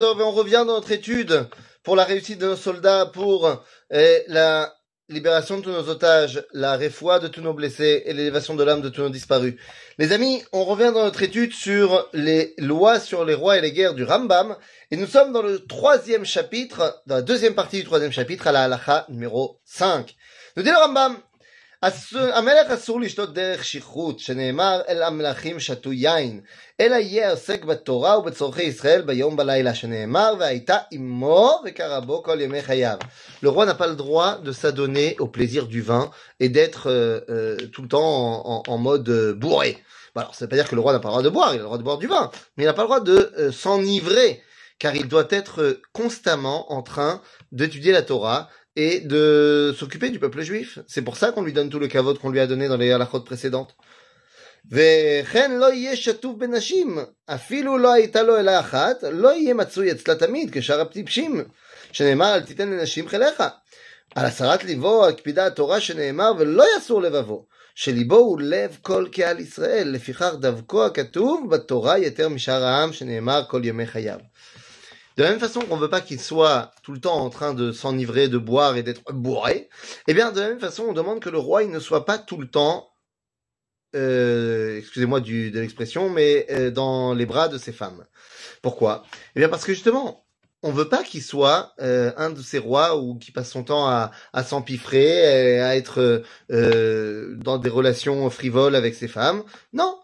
on revient dans notre étude pour la réussite de nos soldats, pour eh, la libération de tous nos otages, la réfoie de tous nos blessés et l'élévation de l'âme de tous nos disparus. Les amis, on revient dans notre étude sur les lois sur les rois et les guerres du Rambam, et nous sommes dans le troisième chapitre, dans la deuxième partie du troisième chapitre, à la halacha numéro 5. Nous dit le Rambam, המלך אסור לשתות דרך שכרות, שנאמר אל המלכים שתו יין, אלא יהיה עוסק בתורה ובצורכי ישראל ביום בלילה, שנאמר והייתה עמו וקרא בו כל ימי חייו. Le roi n'a pas le droit de s'adonner au plaisir du vin et d'être euh, euh, tout le temps en, en, en mode euh, bourré. Bon, alors ça veut pas dire que le roi n'a pas le droit de boire, il a le droit de boire du vin, mais il n'a pas le droit de euh, s'enivrer, car il doit être constamment en train d'étudier la Torah, et de s'occuper du peuple juif. C'est pour ça qu'on lui donne tout le kavod qu'on lui a donné dans les halachot précédentes. וכן לא יהיה שטוף בנשים, אפילו לא הייתה לו אלא אחת, לא יהיה מצוי אצלה תמיד כשאר הטיפשים, שנאמר אל תיתן לנשים חיליך. על הסרת ליבו הקפידה התורה שנאמר ולא יסור לבבו, שליבו הוא לב כל קהל ישראל, לפיכך דווקא הכתוב בתורה יותר משאר העם שנאמר כל ימי חייו. De la même façon qu'on veut pas qu'il soit tout le temps en train de s'enivrer, de boire et d'être bourré, eh bien, de la même façon, on demande que le roi, il ne soit pas tout le temps, euh, excusez-moi de l'expression, mais euh, dans les bras de ses femmes. Pourquoi? Eh bien, parce que justement, on veut pas qu'il soit euh, un de ces rois ou qui passe son temps à, s'empiffrer, à être dans des relations frivoles avec ses femmes. Non,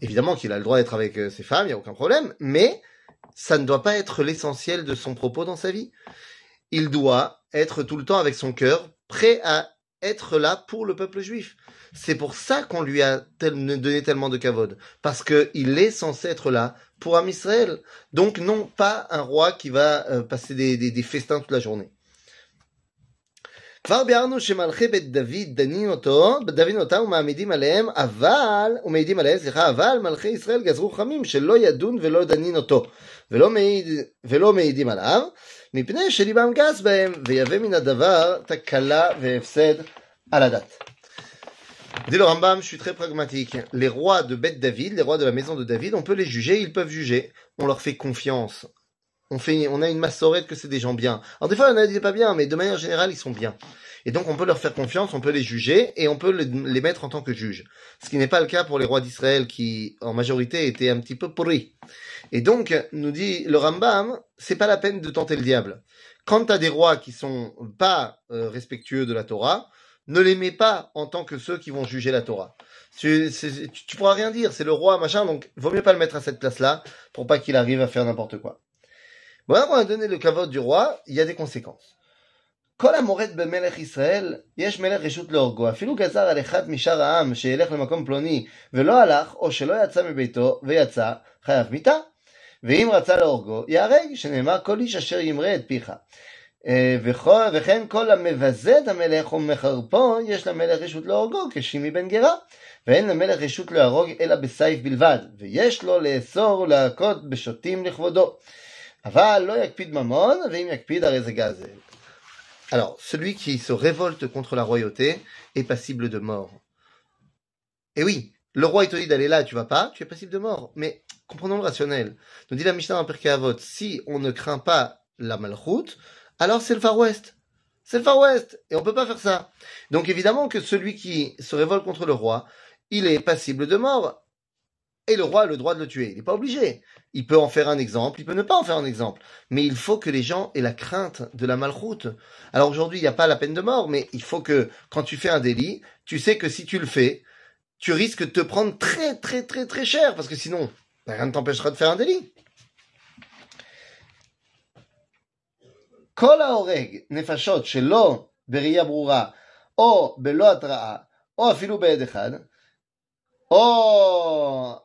évidemment qu'il a le droit d'être avec ses femmes, il y a aucun problème, mais ça ne doit pas être l'essentiel de son propos dans sa vie. Il doit être tout le temps avec son cœur, prêt à être là pour le peuple juif. C'est pour ça qu'on lui a donné tellement de kavod. Parce qu'il est censé être là pour Am Israël. Donc non pas un roi qui va euh, passer des festins toute la journée. כבר ביארנו שמלכי בית דוד דנים אותו, דנים אותם ומעמידים עליהם, אבל, ומעידים עליהם, סליחה, אבל מלכי ישראל גזרו חמים שלא ידון ולא דנין אותו, ולא, מעיד, ולא מעידים עליו, מפני שליבם גס בהם, ויבא מן הדבר תקלה והפסד על הדת. Dit le Rambam, je suis très pragmatique. Les rois de Beth David, les rois de la maison de David, on peut les juger, ils peuvent juger. On leur fait confiance. On, fait, on a une massorette que c'est des gens bien. Alors des fois, on a dit pas bien, mais de manière générale, ils sont bien. Et donc, on peut leur faire confiance, on peut les juger, et on peut les mettre en tant que juges. Ce qui n'est pas le cas pour les rois d'Israël, qui, en majorité, étaient un petit peu pourris. Et donc, nous dit le Rambam, c'est pas la peine de tenter le diable. Quand tu as des rois qui sont pas euh, respectueux de la Torah, ne les mets pas en tant que ceux qui vont juger la Torah. Tu, tu, tu pourras rien dire, c'est le roi, machin, donc vaut mieux pas le mettre à cette place-là, pour pas qu'il arrive à faire n'importe quoi. Maintenant qu'on a donné le kavod du roi, il y a des conséquences. כל המורד במלך ישראל, יש מלך רשות להורגו. אפילו גזר על אחד משאר העם שילך למקום פלוני ולא הלך, או שלא יצא מביתו ויצא, חייב מיתה. ואם רצה להורגו, ייהרג, שנאמר כל איש אשר ימרה את פיך. וכן כל המבזה את המלך ומחרפו, יש למלך רשות להורגו, כשימי בן גרה. ואין למלך רשות להרוג אלא בסייף בלבד, ויש לו לאסור ולהכות בשוטים לכבודו. Alors, celui qui se révolte contre la royauté est passible de mort. Et oui, le roi il te dit d'aller là, tu vas pas, tu es passible de mort. Mais comprenons le rationnel. Nous dit la Mishnah en Pirkei si on ne craint pas la malchoute, alors c'est le Far West. C'est le Far West et on ne peut pas faire ça. Donc évidemment que celui qui se révolte contre le roi, il est passible de mort Et le roi a le droit de le tuer. Il n'est pas obligé. Il peut en faire un exemple, il peut ne pas en faire un exemple. Mais il faut que les gens aient la crainte de la malroute. Alors aujourd'hui, il n'y a pas la peine de mort, mais il faut que quand tu fais un délit, tu sais que si tu le fais, tu risques de te prendre très très très très cher, parce que sinon, rien ne t'empêchera de faire un délit. כל ההורג נפשות שלא בראייה ברורה, או בלא התראה, או אפילו בעד אחד, או או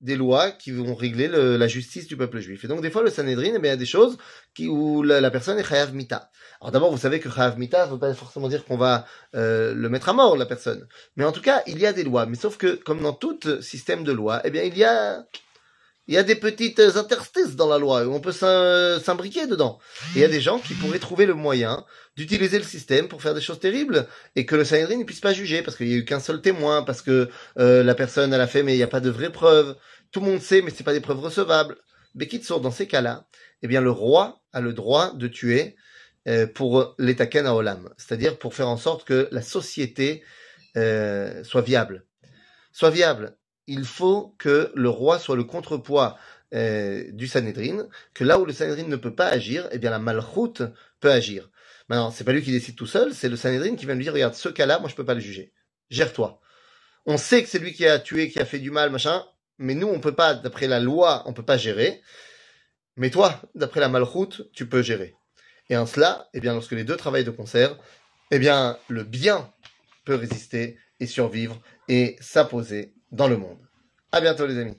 des lois qui vont régler le- la justice du peuple juif. Et donc des fois le Sanhedrin, eh bien, il y a des choses qui, où la, la personne est chayav mita. Alors d'abord, vous savez que chayav mita ne veut pas forcément dire qu'on va euh, le mettre à mort, la personne. Mais en tout cas, il y a des lois. Mais sauf que, comme dans tout système de loi, eh bien, il y a, il y a des petites interstices dans la loi où on peut s'im- s'imbriquer dedans. Il y a des gens qui pourraient trouver le moyen d'utiliser le système pour faire des choses terribles et que le Sanhedrin ne puisse pas juger parce qu'il y a eu qu'un seul témoin, parce que euh, la personne elle a fait mais il n'y a pas de vraies preuves. Tout le monde sait mais c'est pas des preuves recevables. Bekitsour, dans ces cas-là, eh bien le roi a le droit de tuer euh, pour l'Etaken à Olam, c'est-à-dire pour faire en sorte que la société euh, soit viable. Soit viable. Il faut que le roi soit le contrepoids euh, du Sanhedrin, que là où le Sanhedrin ne peut pas agir, eh bien la malchoute peut agir. Maintenant, c'est pas lui qui décide tout seul, c'est le Sanhedrin qui vient lui dire, regarde, ce cas-là, moi je peux pas le juger. Gère-toi. On sait que c'est lui qui a tué, qui a fait du mal, machin, mais nous, on peut pas, d'après la loi, on peut pas gérer. Mais toi, d'après la malchoute, tu peux gérer. Et en cela, eh bien, lorsque les deux travaillent de concert, eh bien, le bien peut résister et survivre et s'imposer dans le monde. À bientôt, les amis.